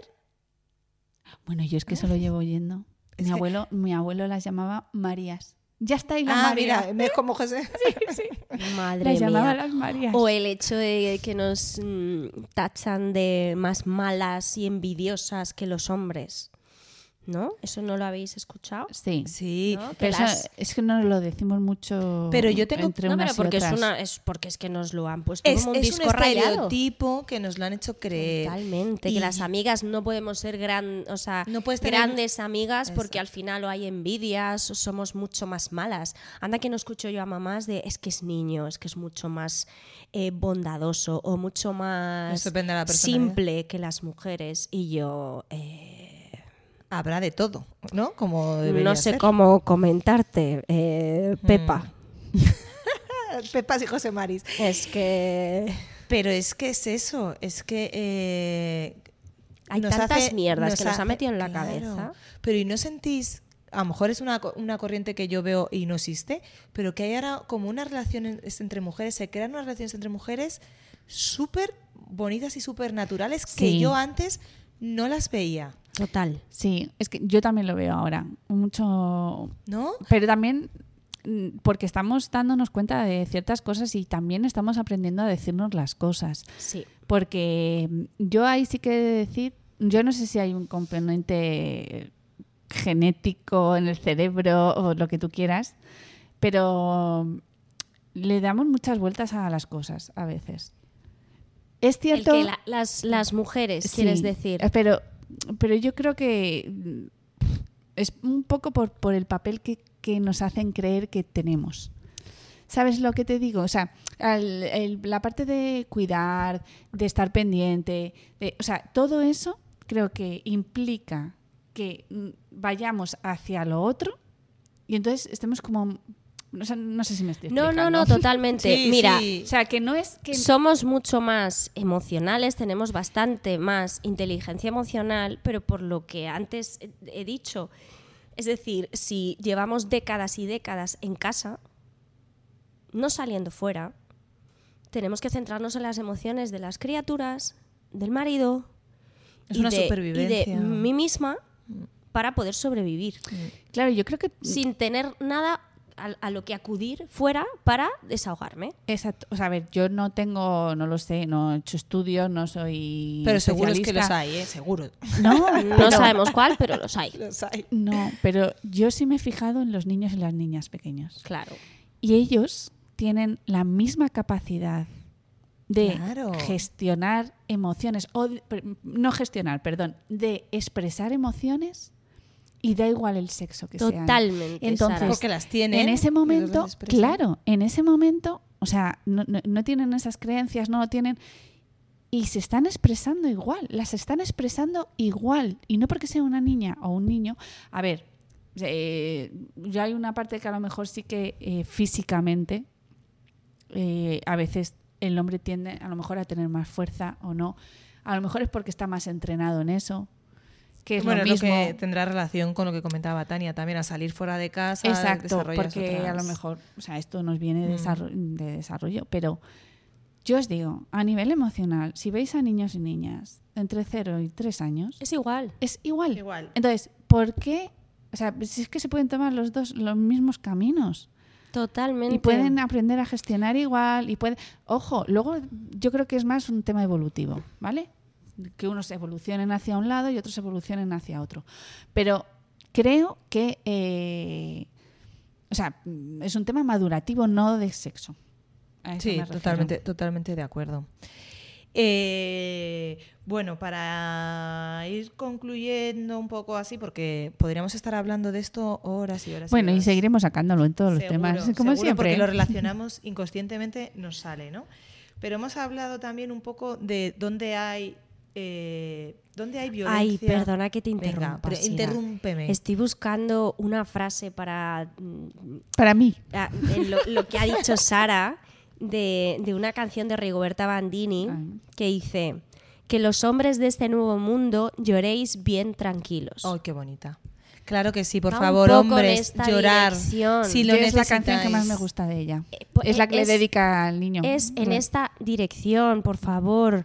Bueno, yo es que eso lo llevo oyendo. Mi que- abuelo, mi abuelo las llamaba Marías. Ya está ahí la ah, María. mira, es como José. Madre las llamaba mía. las Marías. O el hecho de que nos mm, tachan de más malas y envidiosas que los hombres. ¿No? ¿Eso no lo habéis escuchado? Sí. Sí, Pero eso las- es que no lo decimos mucho Pero yo tengo- entre No, unas pero porque y es, otras. una, es porque es que nos lo han puesto es, como un es un disco rayado. estereotipo que nos lo han hecho creer. Totalmente, Y- que las amigas no podemos ser gran, o sea, No puedes tener- grandes amigas porque al final o hay envidias o somos mucho más malas. Anda que no escucho yo a mamás de es que es niño, es que es mucho más eh, bondadoso o mucho más simple que las mujeres y yo eh, Habrá de todo, ¿no? Como no sé ser. cómo comentarte, eh, Pepa. Pepas y José Maris. Es que Pero es que es eso, es que... eh, Hay tantas hace- mierdas que nos ha metido en la claro. cabeza. Pero ¿y no sentís, a lo mejor es una, una corriente que yo veo y no existe, pero que hay ahora como unas relaciones entre mujeres, se crean unas relaciones entre mujeres súper bonitas y súper naturales que yo antes no las veía, total. Sí, es que yo también lo veo ahora. Mucho. ¿no? Pero también mm, porque estamos dándonos cuenta de ciertas cosas y también estamos aprendiendo a decirnos las cosas. Sí. Porque mm, yo ahí sí que he de decir, yo no sé si hay un componente genético en el cerebro o lo que tú quieras, pero mm, le damos muchas vueltas a las cosas a veces. Es El cierto. que la- las, las mujeres, Sí, quieres decir. eh, Pero, pero yo creo que mm, es un poco por, por el papel que, que nos hacen creer que tenemos. ¿Sabes lo que te digo? O sea, la parte de cuidar, de estar pendiente, de- o sea, todo eso creo que implica que mm, vayamos hacia lo otro y entonces estemos como... No sé, no sé si me estoy No, no, explicando. no, totalmente. Sí, Mira, sí. O sea, que no es que... somos mucho más emocionales, tenemos bastante más inteligencia emocional, pero por lo que antes he- dicho, es decir, si llevamos décadas y décadas en casa, no saliendo fuera, tenemos que centrarnos en las emociones de las criaturas, del marido Es y una de- y supervivencia. de mí misma para poder sobrevivir, Claro, yo creo que... sin tener nada a, a lo que acudir fuera para desahogarme. Exacto. O sea, a ver, yo no tengo, no lo sé, no he hecho estudios, no soy. Pero seguro es que los hay, ¿eh? Seguro. No, No sabemos cuál, pero los hay. Los hay. No, pero yo sí me he fijado en los niños y las niñas pequeños. Claro. Y ellos tienen la misma capacidad de Claro. gestionar emociones, o de- no gestionar, perdón, de expresar emociones y da igual el sexo que sean. Totalmente. Entonces, Sara. Porque las tienen. en ese momento, claro, en ese momento, o sea, no, no- no tienen esas creencias, no lo tienen. Y se están expresando igual, las están expresando igual. Y no porque sea una niña o un niño. A ver, eh, ya hay una parte que a lo mejor sí que eh, físicamente, eh, a veces el hombre tiende a lo mejor a tener más fuerza o no. A lo mejor es porque está más entrenado en eso. Que es bueno, lo mismo. que tendrá relación con lo que comentaba Tania también, a salir fuera de casa, Exacto, porque a lo mejor, o sea, esto nos viene de, Mm. de desarrollo, pero yo os digo, a nivel emocional, si veis a niños y niñas entre 0 y 3 años, Es igual. es igual. Igual. Entonces, ¿por qué? O sea, si es que se pueden tomar los dos los mismos caminos Totalmente. y pueden aprender a gestionar igual y pueden, ojo, luego yo creo que es más un tema evolutivo, ¿vale? Que unos evolucionen hacia un lado y otros evolucionen hacia otro. Pero creo que, eh, o sea, es un tema madurativo, no de sexo. Sí, totalmente, totalmente de acuerdo. Eh, bueno, para ir concluyendo un poco así, porque podríamos estar hablando de esto horas y horas. Bueno, y horas. seguiremos sacándolo en todos los temas, como seguro, siempre. Porque lo relacionamos inconscientemente, nos sale, ¿no? Pero hemos hablado también un poco de dónde hay, eh, dónde hay violencia. Ay, perdona que te Venga, interrumpa. pero interrúmpeme. Estoy buscando una frase para mm, Para mí. lo, lo que ha dicho Sara de, de una canción de Rigoberta Bandini Ay. que dice que los hombres de este nuevo mundo lloréis bien tranquilos. Ay, qué bonita. Claro que sí, por favor, hombres, llorar. dirección. Si lo es la canción que más me gusta de ella. Eh, po- es la que es- le dedica al niño. Es en esta dirección, por favor.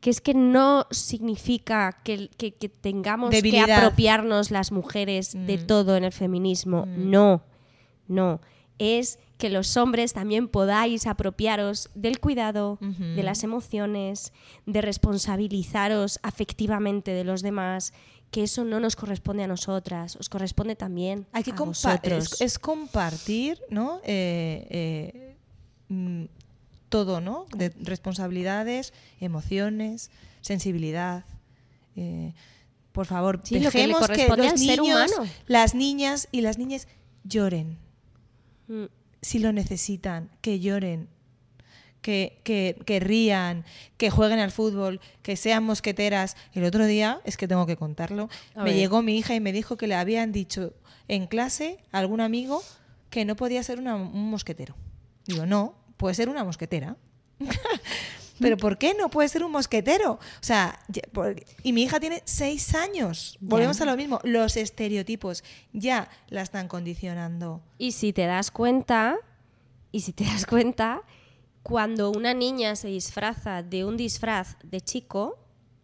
Que es que no significa que, que- que tengamos que apropiarnos las mujeres de Mm. todo en el feminismo. No, no. Es que los hombres también podáis apropiaros del cuidado, de las emociones, de responsabilizaros afectivamente de los demás, que eso no nos corresponde a nosotras, os corresponde también Hay que a vosotros. es, es compartir, ¿no? Eh, eh, mm, todo, ¿no? De responsabilidades, emociones, sensibilidad. eh, por favor, Sí, lo que le dejemos que, los al ser niños, humano. las niñas y las niñas lloren Mm. si lo necesitan, que lloren, que, que, que rían, que jueguen al fútbol, que sean mosqueteras. El otro día, es que tengo que contarlo, A me ver. llegó mi hija y me dijo que le habían dicho en clase a algún amigo que no podía ser una- un mosquetero. Digo, no, puede ser una mosquetera. Pero ¿por qué no puede ser un mosquetero? O sea, y mi hija tiene seis años. Volvemos a lo mismo. Los estereotipos ya la están condicionando. Y si te das cuenta, y si te das cuenta, cuando una niña se disfraza de un disfraz de chico,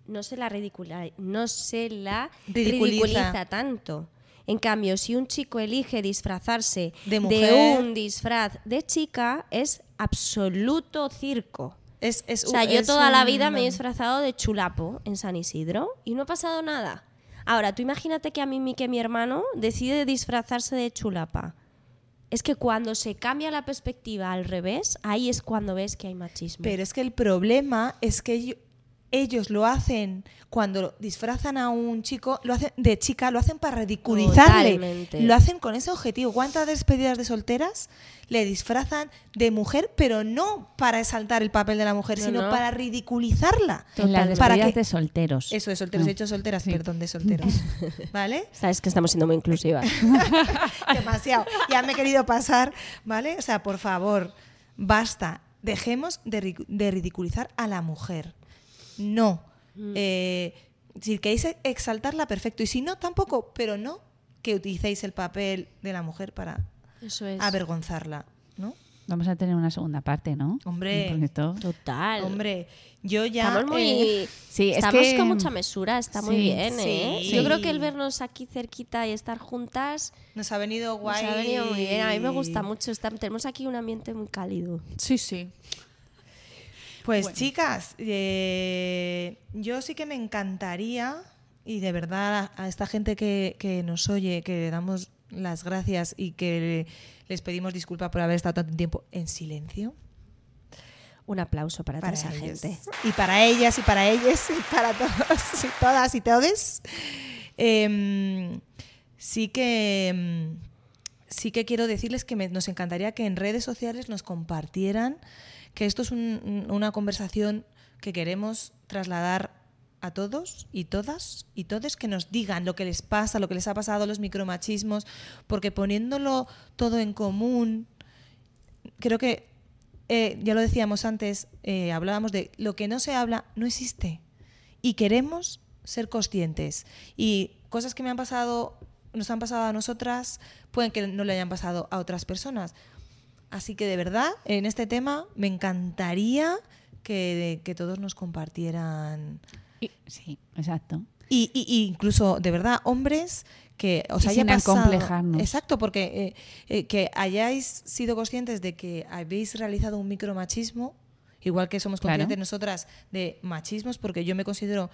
no se la ridicula, no se la Ridiculiza. ridiculiza tanto. En cambio, si un chico elige disfrazarse De un disfraz de chica, es absoluto circo. Es, es O sea, yo toda la vida me he disfrazado de chulapo en San Isidro y no ha pasado nada. Ahora, tú imagínate que a mí, que mi hermano decide disfrazarse de chulapa. Es que cuando se cambia la perspectiva al revés, ahí es cuando ves que hay machismo. Pero es que el problema es que ello- ellos lo hacen cuando disfrazan a un chico, lo hacen de chica, lo hacen para ridiculizarle. Totalmente. Lo hacen con ese objetivo. ¿Cuántas despedidas de solteras le disfrazan de mujer, pero no para exaltar el papel de la mujer, No, sino no. para ridiculizarla? Las Para despedidas que- de solteros. Eso de solteros, No. he dicho solteras, Sí. perdón, de solteros. ¿Vale? Sabes que estamos siendo muy inclusivas. Demasiado. Ya me he querido pasar, ¿vale? O sea, por favor, basta. Dejemos de, ri- de ridiculizar a la mujer. No. Eh, si queréis exaltarla, perfecto. Y si no, tampoco. Pero no que utilicéis el papel de la mujer para Eso es. avergonzarla, ¿no? Vamos a tener una segunda parte, ¿no? Hombre. Total. Hombre, yo ya... Estamos muy. eh, Sí, es estamos que- con mucha mesura, está muy Sí, bien, ¿eh? sí. Yo creo que el vernos aquí cerquita y estar juntas nos ha venido nos guay. ha venido muy bien. A mí me gusta mucho estar. Tenemos aquí un ambiente muy cálido. Sí, sí. Pues Bueno. chicas, eh, yo sí que me encantaría, y de verdad a, a esta gente que, que nos oye, que le damos las gracias y que les pedimos disculpas por haber estado tanto tiempo en silencio. Un aplauso para, Para toda esa ellos. gente. Y para ellas, y para ellos, y para todos, y todas y todes. Em, sí que em, sí que quiero decirles que me- nos encantaría que en redes sociales nos compartieran que esto es un- una conversación que queremos trasladar a todos y todas y todes que nos digan lo que les pasa, lo que les ha pasado, los micromachismos, porque poniéndolo todo en común, creo que, eh, ya lo decíamos antes, eh, hablábamos de lo que no se habla no existe. Y queremos ser conscientes. Y cosas que me han pasado, nos han pasado a nosotras, pueden que no le hayan pasado a otras personas. Así que de verdad, en este tema me encantaría que, que todos nos compartieran. Sí, exacto. Y, y- y incluso, de verdad, hombres que os Y haya sin pasado. acomplejarnos. Exacto, porque eh, eh, que hayáis sido conscientes de que habéis realizado un micromachismo, igual que somos Claro. conscientes nosotras de machismos, porque yo me considero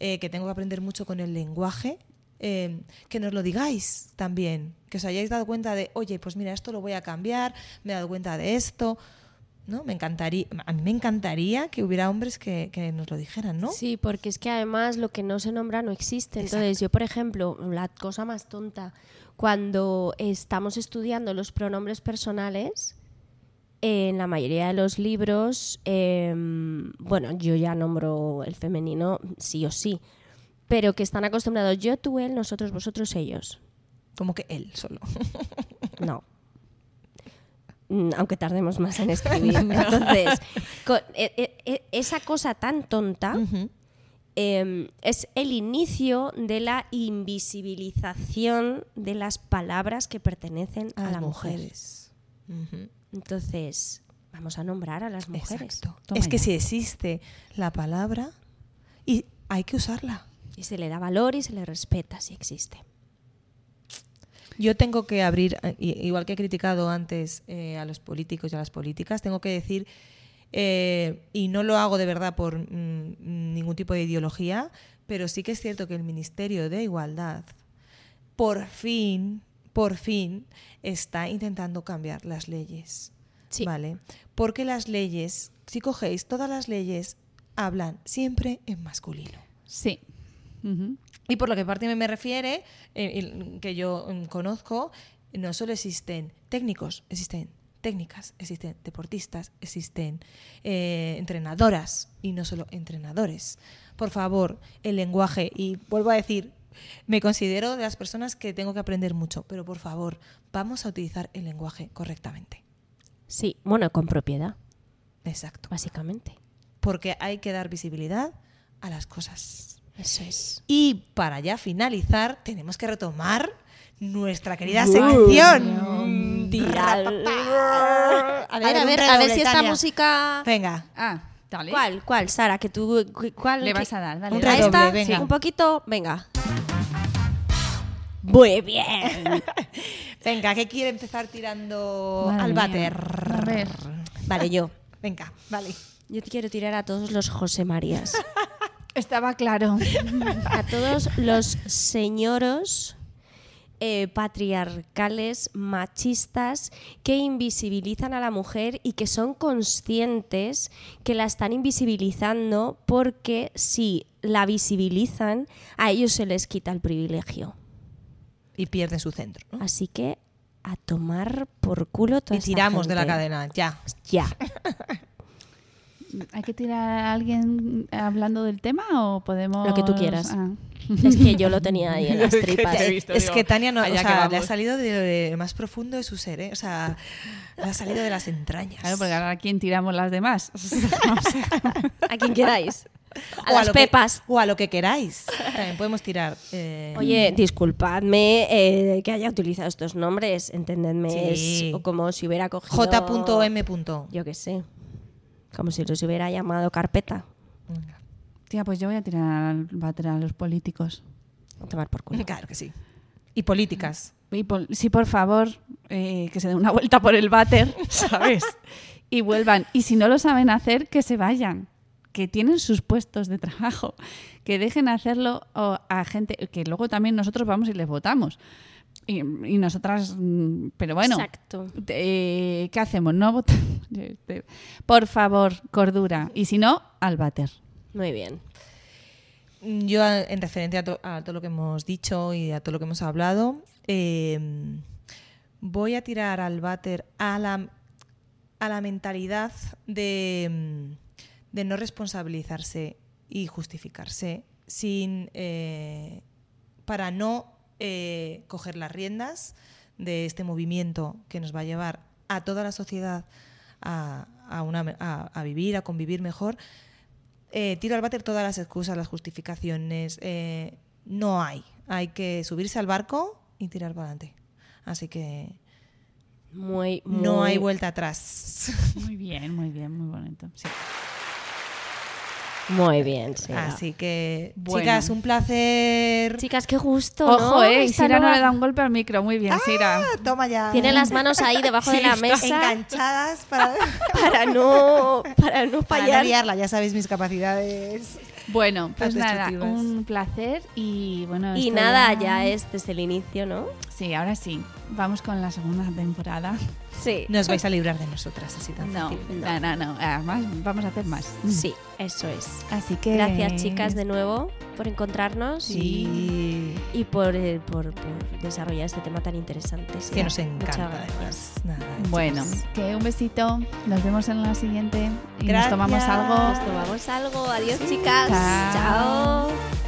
eh, que tengo que aprender mucho con el lenguaje. Eh, que nos lo digáis también, que os hayáis dado cuenta de, oye, pues mira, esto lo voy a cambiar, me he dado cuenta de esto, ¿no? Me encantaría, a mí me encantaría que hubiera hombres que, que nos lo dijeran, ¿no? Sí, porque es que además lo que no se nombra no existe. Entonces, yo, por ejemplo, la cosa más tonta, cuando estamos estudiando los pronombres personales, en la mayoría de los libros, eh, bueno, yo ya nombro el femenino sí o sí, pero que están acostumbrados yo, tú, él, nosotros, vosotros, ellos. Como que él solo. No. Mm, Aunque tardemos más en escribir. Entonces, e- e- e- esa cosa tan tonta eh, es el inicio de la invisibilización de las palabras que pertenecen a, a la las mujer. mujeres. Entonces, vamos a nombrar a las mujeres. Exacto. Es que si existe la palabra y hay que usarla. Y se le da valor y se le respeta si existe. Yo tengo que abrir, eh, igual que he criticado antes eh, a los políticos y a las políticas, tengo que decir, eh, y no lo hago de verdad por mm, ningún tipo de ideología, pero sí que es cierto que el Ministerio de Igualdad, por fin, por fin, está intentando cambiar las leyes. Sí. ¿Vale? Porque las leyes, si cogéis todas las leyes, hablan siempre en masculino. Sí. Y por lo que parte me refiere, eh, que yo mm, conozco, no solo existen técnicos, existen técnicas, existen deportistas, existen eh, entrenadoras y no solo entrenadores. Por favor, el lenguaje, y vuelvo a decir, me considero de las personas que tengo que aprender mucho, pero por favor, vamos a utilizar el lenguaje correctamente. Sí, bueno, con propiedad, Exacto. básicamente. Porque hay que dar visibilidad a las cosas. Eso es. Y para ya finalizar, tenemos que retomar nuestra querida sección. Rapapá. A ver, a ver, a ver si esta música. Venga. Ah, dale. ¿Cuál? ¿Cuál, Sara? Que tú, cu- ¿cuál, Le vas a dar, dale. Un ¿A dale. esta? venga. Sí, un poquito. Venga. Muy bien. Venga, ¿qué quiere empezar tirando Madre al váter? A ver. Vale, yo. Venga, vale. Yo te quiero tirar a todos los José Marías. Estaba claro. A todos los señoros eh, patriarcales, machistas, que invisibilizan a la mujer y que son conscientes que la están invisibilizando porque si la visibilizan, a ellos se les quita el privilegio. Y pierde su centro. ¿no? Así que a tomar por culo toda Y esta tiramos de la cadena, ya. Ya. ¿Hay que tirar a alguien hablando del tema o podemos...? Lo que tú quieras. Ah. Es que yo lo tenía ahí en las tripas. visto, es digo, que Tania no, o que sea, le ha salido de lo más profundo de su ser, ¿eh? O sea, le ha salido de las entrañas. Claro, porque ahora ¿a quién tiramos las demás? A quien queráis. A O las que- pepas. o a lo que queráis. También podemos tirar. eh, Oye, disculpadme eh, que haya utilizado estos nombres, entendedme, Sí. es como si hubiera cogido... J.M. Yo qué sé, como si los hubiera llamado carpeta. Tía, pues yo voy a tirar al váter a los políticos. A tomar por culo. Claro que sí. Y políticas. Y pol- sí, por favor, eh, que se den una vuelta por el váter, ¿sabes? Y vuelvan. Y si no lo saben hacer, que se vayan. Que tienen sus puestos de trabajo. Que dejen hacerlo a gente que luego también nosotros vamos y les votamos. Y, y nosotras, mm, pero bueno, Exacto. eh, ¿qué hacemos? No votamos. Por favor, cordura. Y si no, al váter. Muy bien. Yo, en referencia a, to- a todo lo que hemos dicho y a todo lo que hemos hablado, eh, voy a tirar al váter a la, a la mentalidad de, mm, de no responsabilizarse y justificarse sin, eh, para no eh, coger las riendas de este movimiento que nos va a llevar a toda la sociedad a, a una- a- a vivir, a convivir mejor, eh, tiro al váter todas las excusas, las justificaciones. eh, no hay. Hay que subirse al barco y tirar para adelante. Así que Muy, no hay vuelta atrás. Muy bien, muy bien, muy bonito. Sí. Muy bien, sí. Así que, Bueno. chicas, un placer. Chicas, qué gusto. Ojo, ¿no? eh, Esta Sira no le da un golpe al micro. Muy bien, Sira. Ah, Toma ya. Tiene las manos ahí debajo de la mesa enganchadas para, para no, para no para no fallar. liarla. Ya sabéis mis capacidades. Bueno, pues nada, un placer y bueno. Y nada, ya es desde el inicio, ¿no? Sí, ahora sí. Vamos con la segunda temporada. Sí. No os vais a librar de nosotras así tan No, fácil. no, no, no. Además, vamos a hacer más. Sí, eso es. Así que. Gracias, chicas, de nuevo por encontrarnos y, Sí. y por, eh, por, por desarrollar este tema tan interesante. Sí, Que nos Muchas encanta, gracias. además. Nada, Bueno, que un besito. Nos vemos en la siguiente. Y nos tomamos algo. Nos tomamos algo. Adiós, chicas. Chao. Chao.